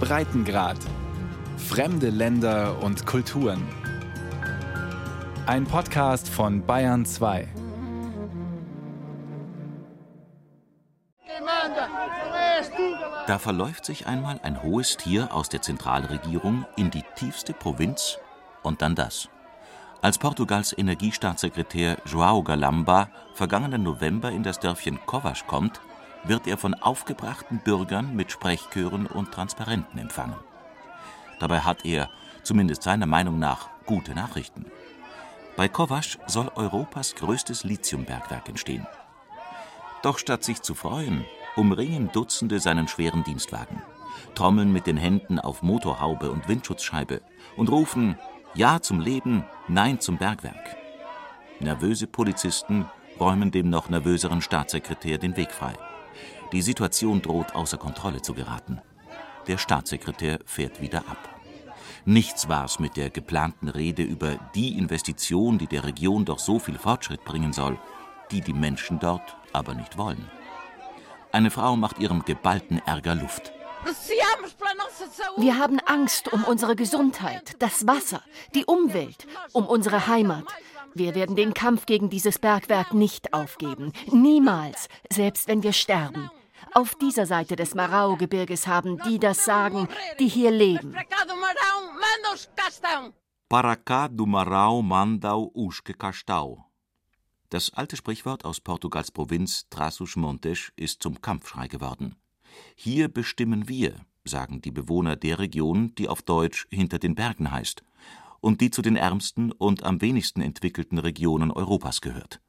Breitengrad. Fremde Länder und Kulturen. Ein Podcast von Bayern 2. Da verläuft sich einmal ein hohes Tier aus der Zentralregierung in die tiefste Provinz und dann das. Als Portugals Energiestaatssekretär João Galamba vergangenen November in das Dörfchen Covas kommt, wird er von aufgebrachten Bürgern mit Sprechchören und Transparenten empfangen. Dabei hat er, zumindest seiner Meinung nach, gute Nachrichten. Bei Covas soll Europas größtes Lithiumbergwerk entstehen. Doch statt sich zu freuen, umringen Dutzende seinen schweren Dienstwagen, trommeln mit den Händen auf Motorhaube und Windschutzscheibe und rufen Ja zum Leben, Nein zum Bergwerk. Nervöse Polizisten räumen dem noch nervöseren Staatssekretär den Weg frei. Die Situation droht außer Kontrolle zu geraten. Der Staatssekretär fährt wieder ab. Nichts war's mit der geplanten Rede über die Investition, die der Region doch so viel Fortschritt bringen soll, die die Menschen dort aber nicht wollen. Eine Frau macht ihrem geballten Ärger Luft. Wir haben Angst um unsere Gesundheit, das Wasser, die Umwelt, um unsere Heimat. Wir werden den Kampf gegen dieses Bergwerk nicht aufgeben. Niemals, selbst wenn wir sterben. Auf dieser Seite des Marau-Gebirges haben die das Sagen, die hier leben. Para cá do Marau mandau usque castau. Das alte Sprichwort aus Portugals Provinz Trás-os-Montes ist zum Kampfschrei geworden. Hier bestimmen wir, sagen die Bewohner der Region, die auf Deutsch hinter den Bergen heißt und die zu den ärmsten und am wenigsten entwickelten Regionen Europas gehört.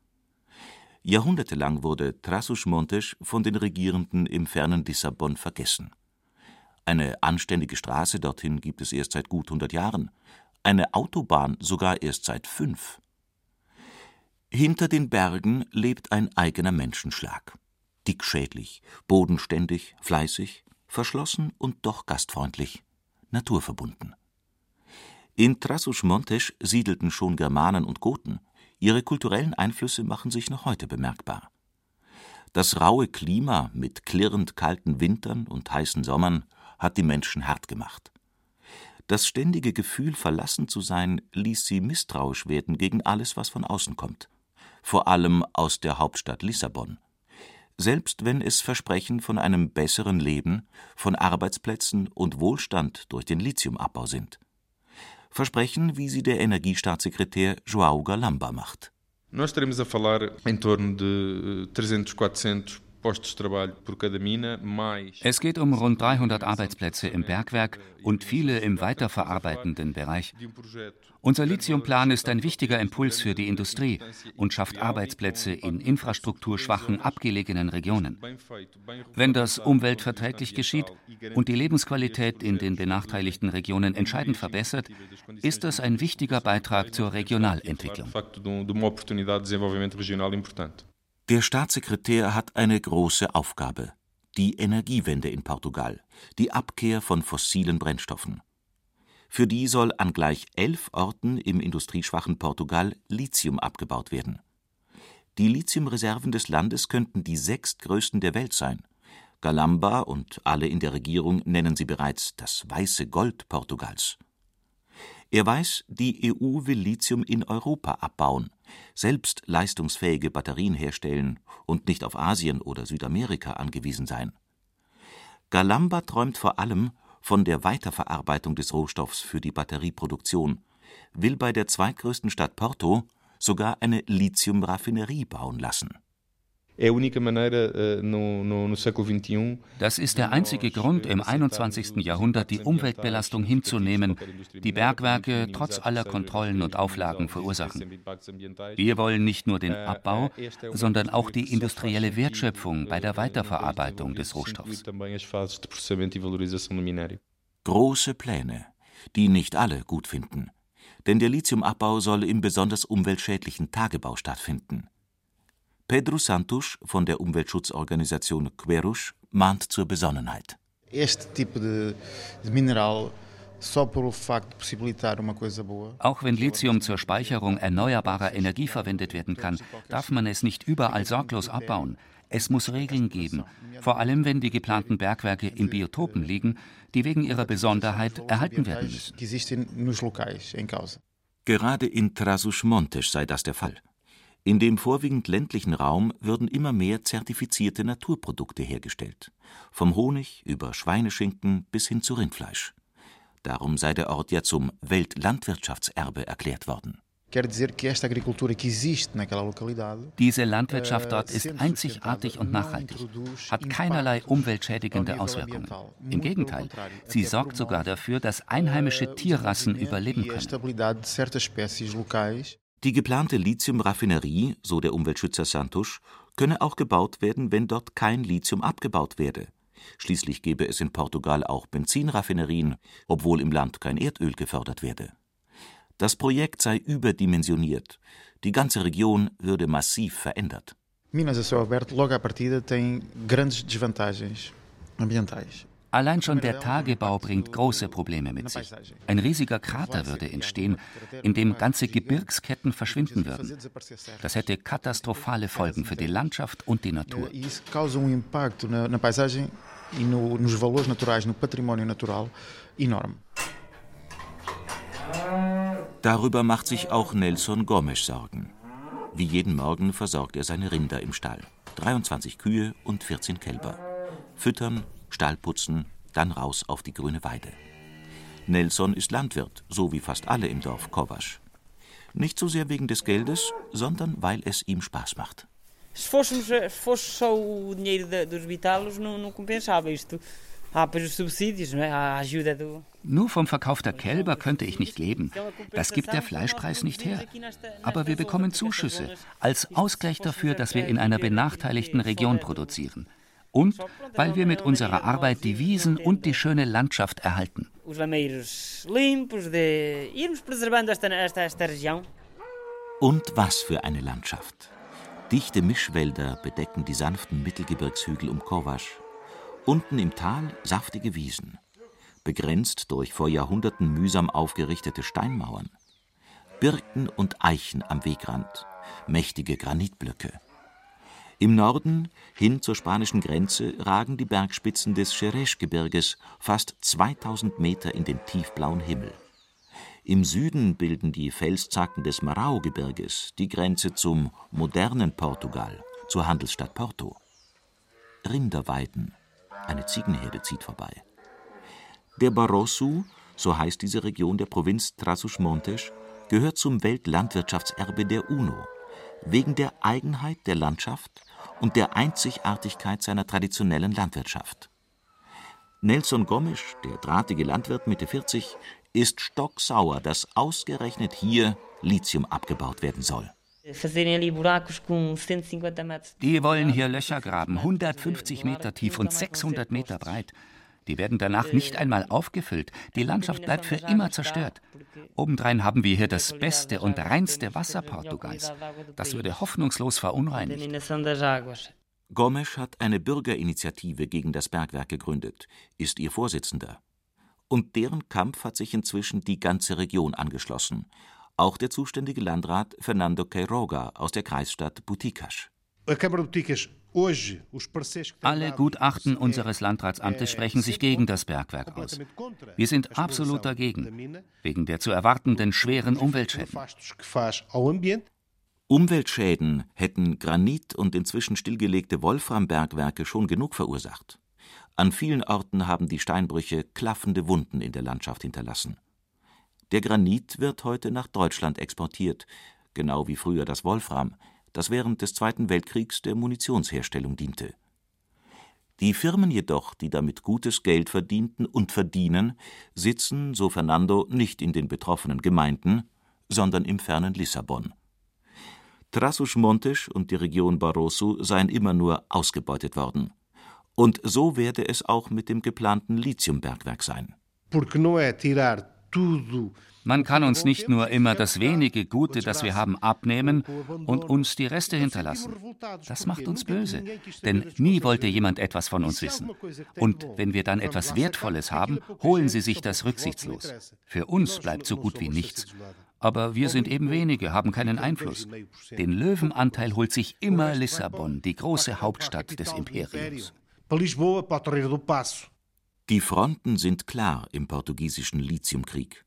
Jahrhundertelang wurde Trás-os-Montes von den Regierenden im fernen Lissabon vergessen. Eine anständige Straße dorthin gibt es erst seit gut 100 Jahren, eine Autobahn sogar erst seit fünf. Hinter den Bergen lebt ein eigener Menschenschlag. Dickschädlich, bodenständig, fleißig, verschlossen und doch gastfreundlich, naturverbunden. In Trassus-Montes siedelten schon Germanen und Goten. Ihre kulturellen Einflüsse machen sich noch heute bemerkbar. Das raue Klima mit klirrend kalten Wintern und heißen Sommern hat die Menschen hart gemacht. Das ständige Gefühl, verlassen zu sein, ließ sie misstrauisch werden gegen alles, was von außen kommt vor allem aus der Hauptstadt Lissabon. Selbst wenn es Versprechen von einem besseren Leben, von Arbeitsplätzen und Wohlstand durch den Lithiumabbau sind. Versprechen, wie sie der Energiestaatssekretär João Galamba macht. Nós estaremos a falar em torno de 300, 400 es geht um rund 300 Arbeitsplätze im Bergwerk und viele im weiterverarbeitenden Bereich. Unser Lithiumplan ist ein wichtiger Impuls für die Industrie und schafft Arbeitsplätze in infrastrukturschwachen, abgelegenen Regionen. Wenn das umweltverträglich geschieht und die Lebensqualität in den benachteiligten Regionen entscheidend verbessert, ist das ein wichtiger Beitrag zur Regionalentwicklung. Der Staatssekretär hat eine große Aufgabe: die Energiewende in Portugal, die Abkehr von fossilen Brennstoffen. Für die soll an gleich elf Orten im industrieschwachen Portugal Lithium abgebaut werden. Die Lithiumreserven des Landes könnten die sechstgrößten der Welt sein. Galamba und alle in der Regierung nennen sie bereits das weiße Gold Portugals. Er weiß, die EU will Lithium in Europa abbauen, selbst leistungsfähige Batterien herstellen und nicht auf Asien oder Südamerika angewiesen sein. Galamba träumt vor allem von der Weiterverarbeitung des Rohstoffs für die Batterieproduktion, will bei der zweitgrößten Stadt Porto sogar eine Lithiumraffinerie bauen lassen das ist der einzige Grund, im 21. Jahrhundert die Umweltbelastung hinzunehmen, die Bergwerke trotz aller Kontrollen und Auflagen verursachen. Wir wollen nicht nur den Abbau, sondern auch die industrielle Wertschöpfung bei der Weiterverarbeitung des Rohstoffs. Große Pläne, die nicht alle gut finden. Denn der Lithiumabbau soll im besonders umweltschädlichen Tagebau stattfinden. Pedro Santos von der Umweltschutzorganisation Querus mahnt zur Besonnenheit. Auch wenn Lithium zur Speicherung erneuerbarer Energie verwendet werden kann, darf man es nicht überall sorglos abbauen. Es muss Regeln geben, vor allem wenn die geplanten Bergwerke in Biotopen liegen, die wegen ihrer Besonderheit erhalten werden müssen. Gerade in Trás-os-Montes sei das der Fall. In dem vorwiegend ländlichen Raum würden immer mehr zertifizierte Naturprodukte hergestellt. Vom Honig über Schweineschinken bis hin zu Rindfleisch. Darum sei der Ort ja zum Weltlandwirtschaftserbe erklärt worden. Diese Landwirtschaft dort ist einzigartig und nachhaltig, hat keinerlei umweltschädigende Auswirkungen. Im Gegenteil, sie sorgt sogar dafür, dass einheimische Tierrassen überleben können. Die geplante Lithium-Raffinerie, so der Umweltschützer Santusch, könne auch gebaut werden, wenn dort kein Lithium abgebaut werde. Schließlich gebe es in Portugal auch Benzinraffinerien, obwohl im Land kein Erdöl gefördert werde. Das Projekt sei überdimensioniert. Die ganze Region würde massiv verändert. Minas a céu aberto logo à partida tem grandes desvantagens ambientais. Allein schon der Tagebau bringt große Probleme mit sich. Ein riesiger Krater würde entstehen, in dem ganze Gebirgsketten verschwinden würden. Das hätte katastrophale Folgen für die Landschaft und die Natur. E enorme. Darüber macht sich auch Nelson Gomes Sorgen. Wie jeden Morgen versorgt er seine Rinder im Stall. 23 Kühe und 14 Kälber. Füttern, Stall putzen, dann raus auf die grüne Weide. Nelson ist Landwirt, so wie fast alle im Dorf Kovasch. Nicht so sehr wegen des Geldes, sondern weil es ihm Spaß macht. Nur vom Verkauf der Kälber könnte ich nicht leben. Das gibt der Fleischpreis nicht her. Aber wir bekommen Zuschüsse als Ausgleich dafür, dass wir in einer benachteiligten Region produzieren. Und weil wir mit unserer Arbeit die Wiesen und die schöne Landschaft erhalten. Und was für eine Landschaft. Dichte Mischwälder bedecken die sanften Mittelgebirgshügel um Kovasch Unten im Tal saftige Wiesen, begrenzt durch vor Jahrhunderten mühsam aufgerichtete Steinmauern. Birken und Eichen am Wegrand, mächtige Granitblöcke. Im Norden, hin zur spanischen Grenze, ragen die Bergspitzen des Xerez-Gebirges fast 2000 Meter in den tiefblauen Himmel. Im Süden bilden die Felszacken des Marau-Gebirges die Grenze zum modernen Portugal, zur Handelsstadt Porto. Rinderweiden, eine Ziegenherde zieht vorbei. Der Barroso, so heißt diese Region der Provinz Trás-os-Montes, gehört zum Weltlandwirtschaftserbe der UNO, wegen der Eigenheit der Landschaft und der Einzigartigkeit seiner traditionellen Landwirtschaft. Nelson Gomes, der drahtige Landwirt Mitte 40, ist stocksauer, dass ausgerechnet hier Lithium abgebaut werden soll. Die wollen hier Löcher graben, 150 Meter tief und 600 Meter breit. Die werden danach nicht einmal aufgefüllt. Die Landschaft bleibt für immer zerstört. Obendrein haben wir hier das beste und reinste Wasser Portugals. Das würde hoffnungslos verunreinigt. Gomes hat eine Bürgerinitiative gegen das Bergwerk gegründet, ist ihr Vorsitzender. Und deren Kampf hat sich inzwischen die ganze Region angeschlossen. Auch der zuständige Landrat Fernando Queiroga aus der Kreisstadt Buticasch. Alle Gutachten unseres Landratsamtes sprechen sich gegen das Bergwerk aus. Wir sind absolut dagegen, wegen der zu erwartenden schweren Umweltschäden. Umweltschäden hätten Granit und inzwischen stillgelegte Wolframbergwerke schon genug verursacht. An vielen Orten haben die Steinbrüche klaffende Wunden in der Landschaft hinterlassen. Der Granit wird heute nach Deutschland exportiert, genau wie früher das Wolfram, das während des Zweiten Weltkriegs der Munitionsherstellung diente. Die Firmen jedoch, die damit gutes Geld verdienten und verdienen, sitzen, so Fernando, nicht in den betroffenen Gemeinden, sondern im fernen Lissabon. Trassus Montes und die Region Barroso seien immer nur ausgebeutet worden. Und so werde es auch mit dem geplanten Lithiumbergwerk sein. Man kann uns nicht nur immer das wenige Gute, das wir haben, abnehmen und uns die Reste hinterlassen. Das macht uns böse, denn nie wollte jemand etwas von uns wissen. Und wenn wir dann etwas Wertvolles haben, holen sie sich das rücksichtslos. Für uns bleibt so gut wie nichts. Aber wir sind eben wenige, haben keinen Einfluss. Den Löwenanteil holt sich immer Lissabon, die große Hauptstadt des Imperiums. Die Fronten sind klar im portugiesischen Lithiumkrieg.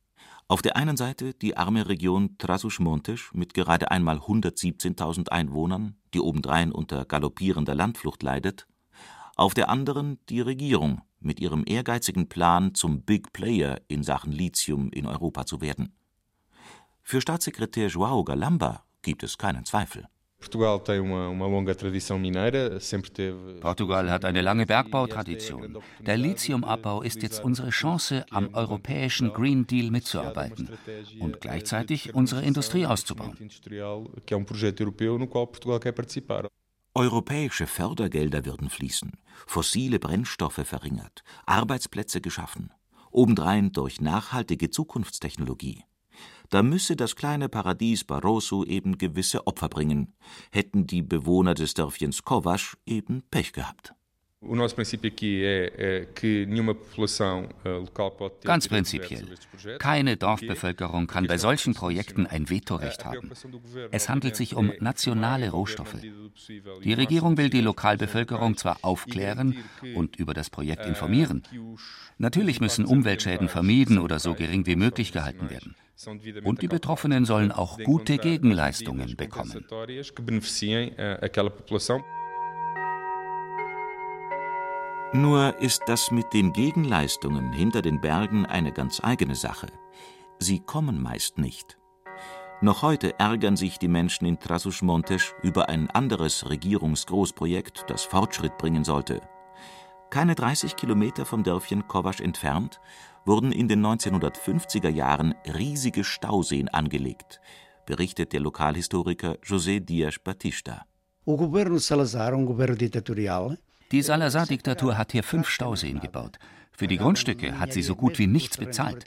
Auf der einen Seite die arme Region Trás-os-Montes mit gerade einmal 117.000 Einwohnern, die obendrein unter galoppierender Landflucht leidet, auf der anderen die Regierung mit ihrem ehrgeizigen Plan, zum Big Player in Sachen Lithium in Europa zu werden. Für Staatssekretär João Galamba gibt es keinen Zweifel Portugal hat eine lange Bergbautradition. Der Lithiumabbau ist jetzt unsere Chance, am europäischen Green Deal mitzuarbeiten und gleichzeitig unsere Industrie auszubauen. Europäische Fördergelder würden fließen, fossile Brennstoffe verringert, Arbeitsplätze geschaffen, obendrein durch nachhaltige Zukunftstechnologie. Da müsse das kleine Paradies Barroso eben gewisse Opfer bringen, hätten die Bewohner des Dörfchens Kovasch eben Pech gehabt. Ganz prinzipiell. Keine Dorfbevölkerung kann bei solchen Projekten ein Vetorecht haben. Es handelt sich um nationale Rohstoffe. Die Regierung will die Lokalbevölkerung zwar aufklären und über das Projekt informieren. Natürlich müssen Umweltschäden vermieden oder so gering wie möglich gehalten werden. Und die Betroffenen sollen auch gute Gegenleistungen bekommen. Nur ist das mit den Gegenleistungen hinter den Bergen eine ganz eigene Sache. Sie kommen meist nicht. Noch heute ärgern sich die Menschen in Trás-os-Montes über ein anderes Regierungsgroßprojekt, das Fortschritt bringen sollte. Keine 30 Kilometer vom Dörfchen Kovasch entfernt wurden in den 1950er Jahren riesige Stauseen angelegt, berichtet der Lokalhistoriker José Dias Batista. O governo Salazar, um governo ditatorial, die Salazar-Diktatur hat hier fünf Stauseen gebaut. Für die Grundstücke hat sie so gut wie nichts bezahlt.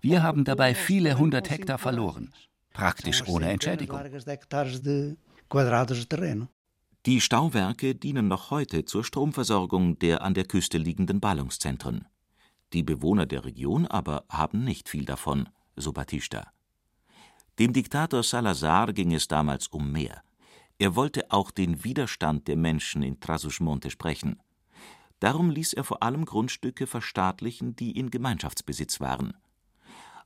Wir haben dabei viele hundert Hektar verloren, praktisch ohne Entschädigung. Die Stauwerke dienen noch heute zur Stromversorgung der an der Küste liegenden Ballungszentren. Die Bewohner der Region aber haben nicht viel davon, so Batista. Dem Diktator Salazar ging es damals um mehr. Er wollte auch den Widerstand der Menschen in Trás-os-Montes sprechen. Darum ließ er vor allem Grundstücke verstaatlichen, die in Gemeinschaftsbesitz waren.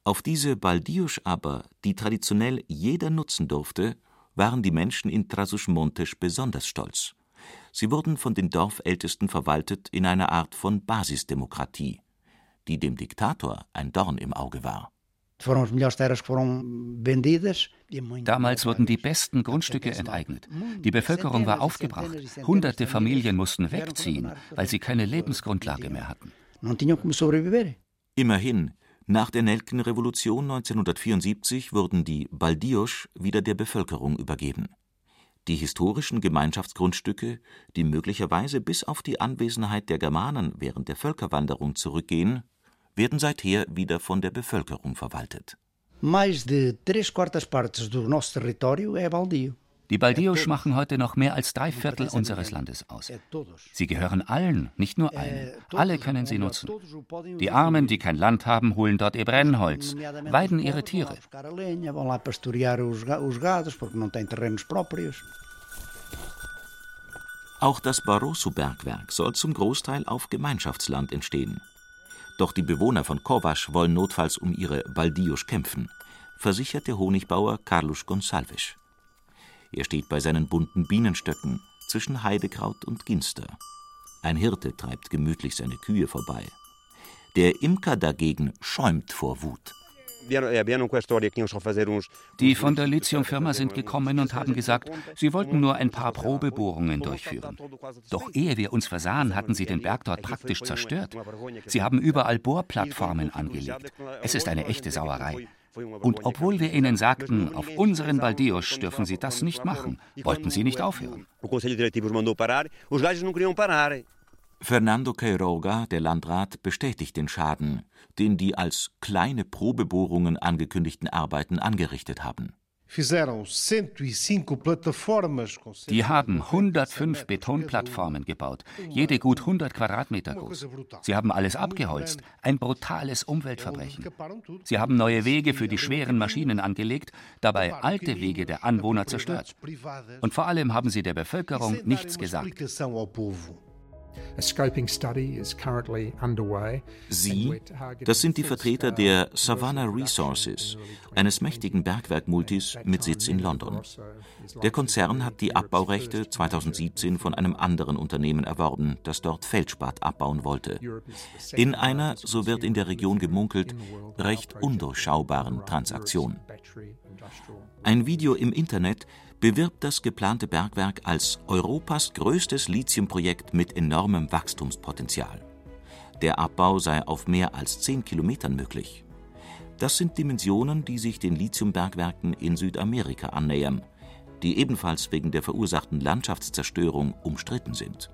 Auf diese Baldiusch aber, die traditionell jeder nutzen durfte, waren die Menschen in Trás-os-Montes besonders stolz. Sie wurden von den Dorfältesten verwaltet in einer Art von Basisdemokratie, die dem Diktator ein Dorn im Auge war. Damals wurden die besten Grundstücke enteignet. Die Bevölkerung war aufgebracht. Hunderte Familien mussten wegziehen, weil sie keine Lebensgrundlage mehr hatten. Immerhin, nach der Nelkenrevolution 1974 wurden die Baldiosch wieder der Bevölkerung übergeben. Die historischen Gemeinschaftsgrundstücke, die möglicherweise bis auf die Anwesenheit der Germanen während der Völkerwanderung zurückgehen, werden seither wieder von der Bevölkerung verwaltet. Die Baldios machen heute noch mehr als drei Viertel unseres Landes aus. Sie gehören allen, nicht nur allen. Alle können sie nutzen. Die Armen, die kein Land haben, holen dort ihr Brennholz, weiden ihre Tiere. Auch das Barroso-Bergwerk soll zum Großteil auf Gemeinschaftsland entstehen. Doch die Bewohner von Kovasch wollen notfalls um ihre Baldios kämpfen, versichert der Honigbauer Carlos Gonçalves. Er steht bei seinen bunten Bienenstöcken zwischen Heidekraut und Ginster. Ein Hirte treibt gemütlich seine Kühe vorbei. Der Imker dagegen schäumt vor Wut. Die von der Lithiumfirma sind gekommen und haben gesagt, sie wollten nur ein paar Probebohrungen durchführen. Doch ehe wir uns versahen, hatten sie den Berg dort praktisch zerstört. Sie haben überall Bohrplattformen angelegt. Es ist eine echte Sauerei. Und obwohl wir ihnen sagten, auf unseren Baldios dürfen sie das nicht machen, wollten sie nicht aufhören. Fernando Queiroga, der Landrat, bestätigt den Schaden, den die als kleine Probebohrungen angekündigten Arbeiten angerichtet haben. Die haben 105 Betonplattformen gebaut, jede gut 100 Quadratmeter groß. Sie haben alles abgeholzt, ein brutales Umweltverbrechen. Sie haben neue Wege für die schweren Maschinen angelegt, dabei alte Wege der Anwohner zerstört. Und vor allem haben sie der Bevölkerung nichts gesagt. Sie, das sind die Vertreter der Savannah Resources, eines mächtigen Bergwerk-Multis mit Sitz in London. Der Konzern hat die Abbaurechte 2017 von einem anderen Unternehmen erworben, das dort Feldspat abbauen wollte. In einer, so wird in der Region gemunkelt, recht undurchschaubaren Transaktion. Ein Video im Internet bewirbt das geplante Bergwerk als Europas größtes Lithiumprojekt mit enormem Wachstumspotenzial. Der Abbau sei auf mehr als 10 Kilometern möglich. Das sind Dimensionen, die sich den Lithiumbergwerken in Südamerika annähern, die ebenfalls wegen der verursachten Landschaftszerstörung umstritten sind.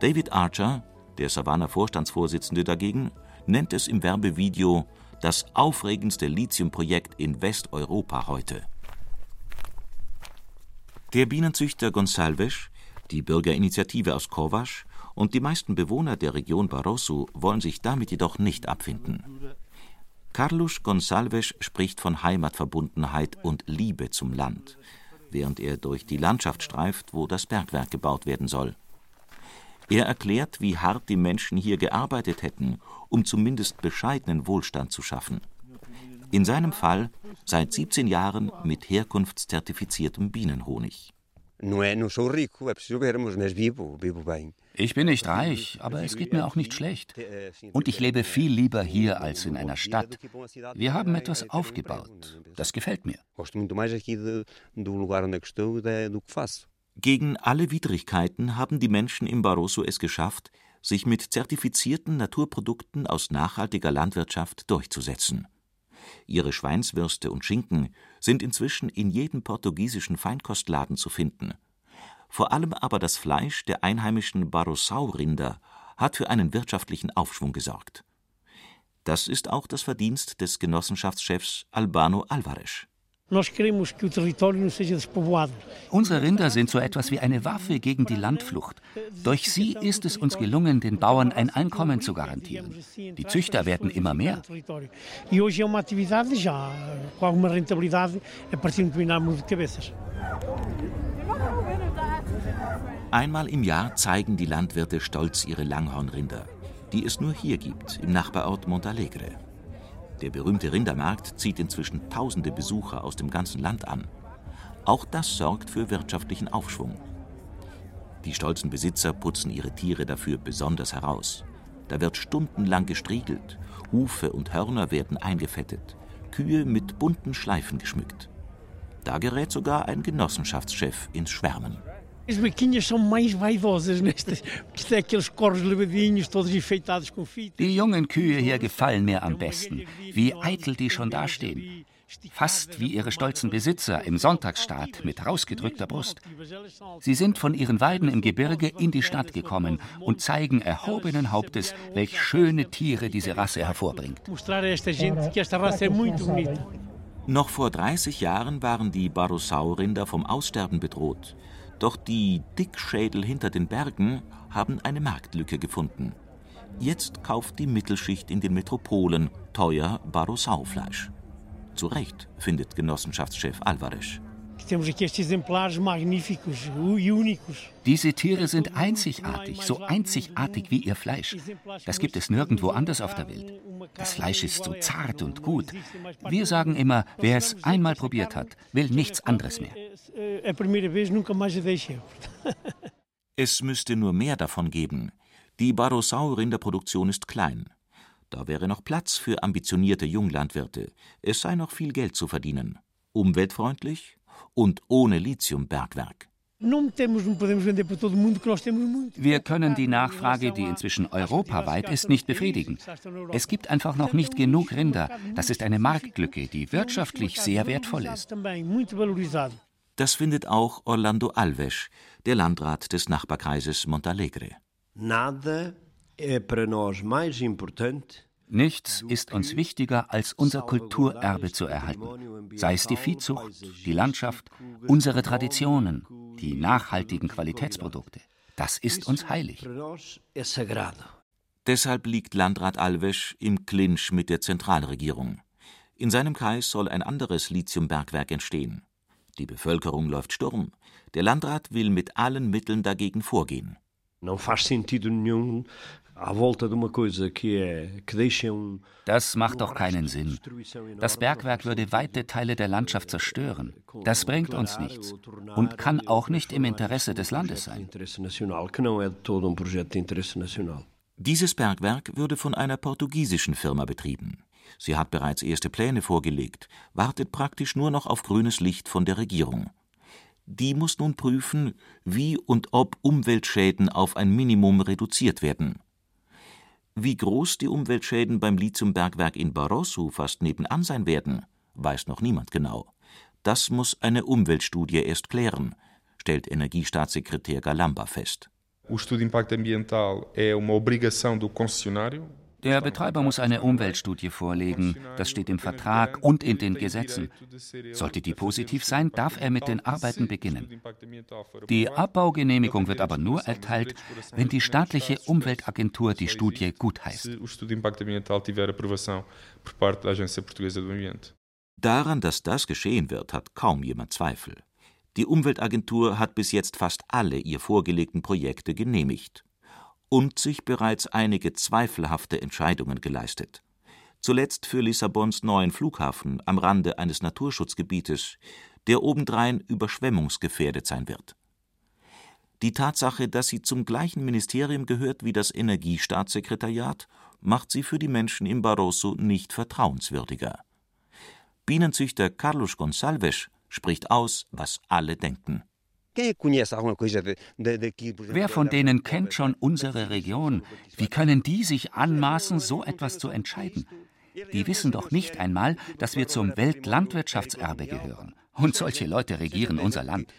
David Archer, der Savannah-Vorstandsvorsitzende dagegen, nennt es im Werbevideo das aufregendste Lithiumprojekt in Westeuropa heute. Der Bienenzüchter Gonsalves, die Bürgerinitiative aus Kovac und die meisten Bewohner der Region Barroso wollen sich damit jedoch nicht abfinden. Carlos Gonsalves spricht von Heimatverbundenheit und Liebe zum Land, während er durch die Landschaft streift, wo das Bergwerk gebaut werden soll. Er erklärt, wie hart die Menschen hier gearbeitet hätten, um zumindest bescheidenen Wohlstand zu schaffen. In seinem Fall seit 17 Jahren mit herkunftszertifiziertem Bienenhonig. Ich bin nicht reich, aber es geht mir auch nicht schlecht. Und ich lebe viel lieber hier als in einer Stadt. Wir haben etwas aufgebaut. Das gefällt mir. Gegen alle Widrigkeiten haben die Menschen im Barroso es geschafft, sich mit zertifizierten Naturprodukten aus nachhaltiger Landwirtschaft durchzusetzen. Ihre Schweinswürste und Schinken sind inzwischen in jedem portugiesischen Feinkostladen zu finden. Vor allem aber das Fleisch der einheimischen Barossau-Rinder hat für einen wirtschaftlichen Aufschwung gesorgt. Das ist auch das Verdienst des Genossenschaftschefs Albano Alvarez. Unsere Rinder sind so etwas wie eine Waffe gegen die Landflucht. Durch sie ist es uns gelungen, den Bauern ein Einkommen zu garantieren. Die Züchter werden immer mehr. Einmal im Jahr zeigen die Landwirte stolz ihre Langhornrinder, die es nur hier gibt, im Nachbarort Montalegre. Der berühmte Rindermarkt zieht inzwischen tausende Besucher aus dem ganzen Land an. Auch das sorgt für wirtschaftlichen Aufschwung. Die stolzen Besitzer putzen ihre Tiere dafür besonders heraus. Da wird stundenlang gestriegelt, Hufe und Hörner werden eingefettet, Kühe mit bunten Schleifen geschmückt. Da gerät sogar ein Genossenschaftschef ins Schwärmen. As vaquinhas são mais vaidosas nestas, porque é aqueles corros levadinhos, todos enfeitados com fita. Die jungen Kühe hier gefallen mir am besten, wie eitel die schon dastehen. Fast wie ihre stolzen Besitzer im Sonntagsstaat mit rausgedrückter Brust. Sie sind von ihren Weiden im Gebirge in die Stadt gekommen und zeigen erhobenen Hauptes, welch schöne Tiere diese Rasse hervorbringt. Noch vor 30 Jahren waren die Barossau-Rinder vom Aussterben bedroht. Doch die Dickschädel hinter den Bergen haben eine Marktlücke gefunden. Jetzt kauft die Mittelschicht in den Metropolen teuer Barossau-Fleisch. Zu Recht, findet Genossenschaftschef Alvarez. Diese Tiere sind einzigartig, so einzigartig wie ihr Fleisch. Das gibt es nirgendwo anders auf der Welt. Das Fleisch ist so zart und gut. Wir sagen immer, wer es einmal probiert hat, will nichts anderes mehr. Es müsste nur mehr davon geben. Die Barossau-Rinderproduktion ist klein. Da wäre noch Platz für ambitionierte Junglandwirte. Es sei noch viel Geld zu verdienen. Umweltfreundlich und ohne Lithiumbergwerk. Wir können die Nachfrage, die inzwischen europaweit ist, nicht befriedigen. Es gibt einfach noch nicht genug Rinder. Das ist eine Marktlücke, die wirtschaftlich sehr wertvoll ist. Das findet auch Orlando Alves, der Landrat des Nachbarkreises Montalegre. Nichts ist uns wichtiger, als unser Kulturerbe zu erhalten, sei es die Viehzucht, die Landschaft, unsere Traditionen, die nachhaltigen Qualitätsprodukte. Das ist uns heilig. Deshalb liegt Landrat Alves im Clinch mit der Zentralregierung. In seinem Kreis soll ein anderes Lithiumbergwerk entstehen. Die Bevölkerung läuft Sturm. Der Landrat will mit allen Mitteln dagegen vorgehen. Das macht doch keinen Sinn. Das Bergwerk würde weite Teile der Landschaft zerstören. Das bringt uns nichts und kann auch nicht im Interesse des Landes sein. Dieses Bergwerk würde von einer portugiesischen Firma betrieben. Sie hat bereits erste Pläne vorgelegt, wartet praktisch nur noch auf grünes Licht von der Regierung. Die muss nun prüfen, wie und ob Umweltschäden auf ein Minimum reduziert werden. Wie groß die Umweltschäden beim Lithiumbergwerk in Barroso fast nebenan sein werden, weiß noch niemand genau. Das muss eine Umweltstudie erst klären, stellt Energiestaatssekretär Galamba fest. Der Betreiber muss eine Umweltstudie vorlegen. Das steht im Vertrag und in den Gesetzen. Sollte die positiv sein, darf er mit den Arbeiten beginnen. Die Abbaugenehmigung wird aber nur erteilt, wenn die staatliche Umweltagentur die Studie gutheißt. Daran, dass das geschehen wird, hat kaum jemand Zweifel. Die Umweltagentur hat bis jetzt fast alle ihr vorgelegten Projekte genehmigt und sich bereits einige zweifelhafte Entscheidungen geleistet. Zuletzt für Lissabons neuen Flughafen am Rande eines Naturschutzgebietes, der obendrein überschwemmungsgefährdet sein wird. Die Tatsache, dass sie zum gleichen Ministerium gehört wie das Energiestaatssekretariat, macht sie für die Menschen im Barroso nicht vertrauenswürdiger. Bienenzüchter Carlos Gonçalves spricht aus, was alle denken. Wer von denen kennt schon unsere Region? Wie können die sich anmaßen, so etwas zu entscheiden? Die wissen doch nicht einmal, dass wir zum Weltlandwirtschaftserbe gehören. Und solche Leute regieren unser Land.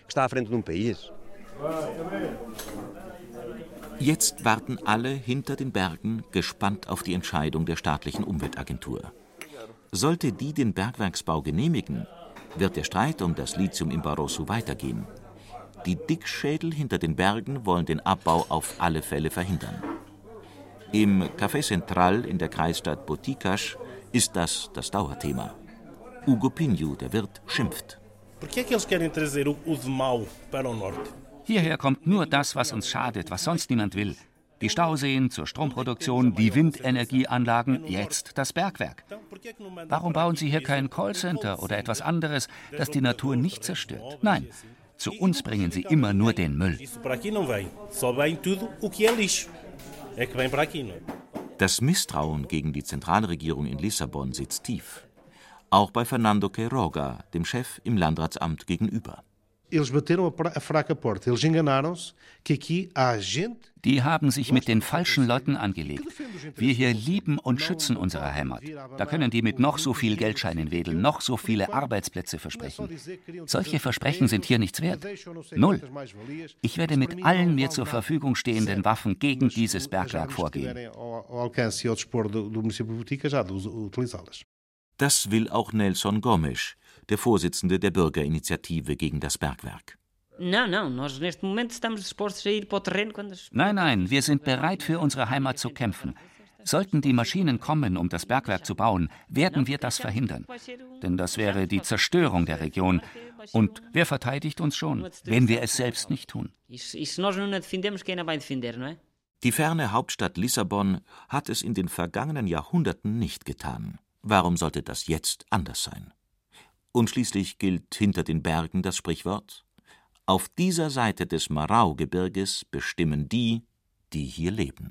Jetzt warten alle hinter den Bergen gespannt auf die Entscheidung der staatlichen Umweltagentur. Sollte die den Bergwerksbau genehmigen, wird der Streit um das Lithium im Barroso weitergehen. Die Dickschädel hinter den Bergen wollen den Abbau auf alle Fälle verhindern. Im Café Central in der Kreisstadt Boticas ist das das Dauerthema. Hugo Pinho, der Wirt, schimpft. Hierher kommt nur das, was uns schadet, was sonst niemand will. Die Stauseen zur Stromproduktion, die Windenergieanlagen, jetzt das Bergwerk. Warum bauen Sie hier kein Callcenter oder etwas anderes, das die Natur nicht zerstört? Nein, zu uns bringen sie immer nur den Müll. Das Misstrauen gegen die Zentralregierung in Lissabon sitzt tief. Auch bei Fernando Queiroga, dem Chef im Landratsamt gegenüber. Eles bateram a fraca porta. Eles enganaram-se que aqui há gente. Die haben sich mit den falschen Leuten angelegt. Wir hier lieben und schützen unsere Heimat. Da können die mit noch so viel Geldscheinen wedeln, noch so viele Arbeitsplätze versprechen. Solche Versprechen sind hier nichts wert. Null. Ich werde mit allen mir zur Verfügung stehenden Waffen gegen dieses Bergwerk vorgehen. Das will auch Nelson Gomes, der Vorsitzende der Bürgerinitiative gegen das Bergwerk. Nein, nein, wir sind bereit, für unsere Heimat zu kämpfen. Sollten die Maschinen kommen, um das Bergwerk zu bauen, werden wir das verhindern. Denn das wäre die Zerstörung der Region. Und wer verteidigt uns schon, wenn wir es selbst nicht tun? Die ferne Hauptstadt Lissabon hat es in den vergangenen Jahrhunderten nicht getan. Warum sollte das jetzt anders sein? Und schließlich gilt hinter den Bergen das Sprichwort Auf dieser Seite des Marau-Gebirges bestimmen die, die hier leben.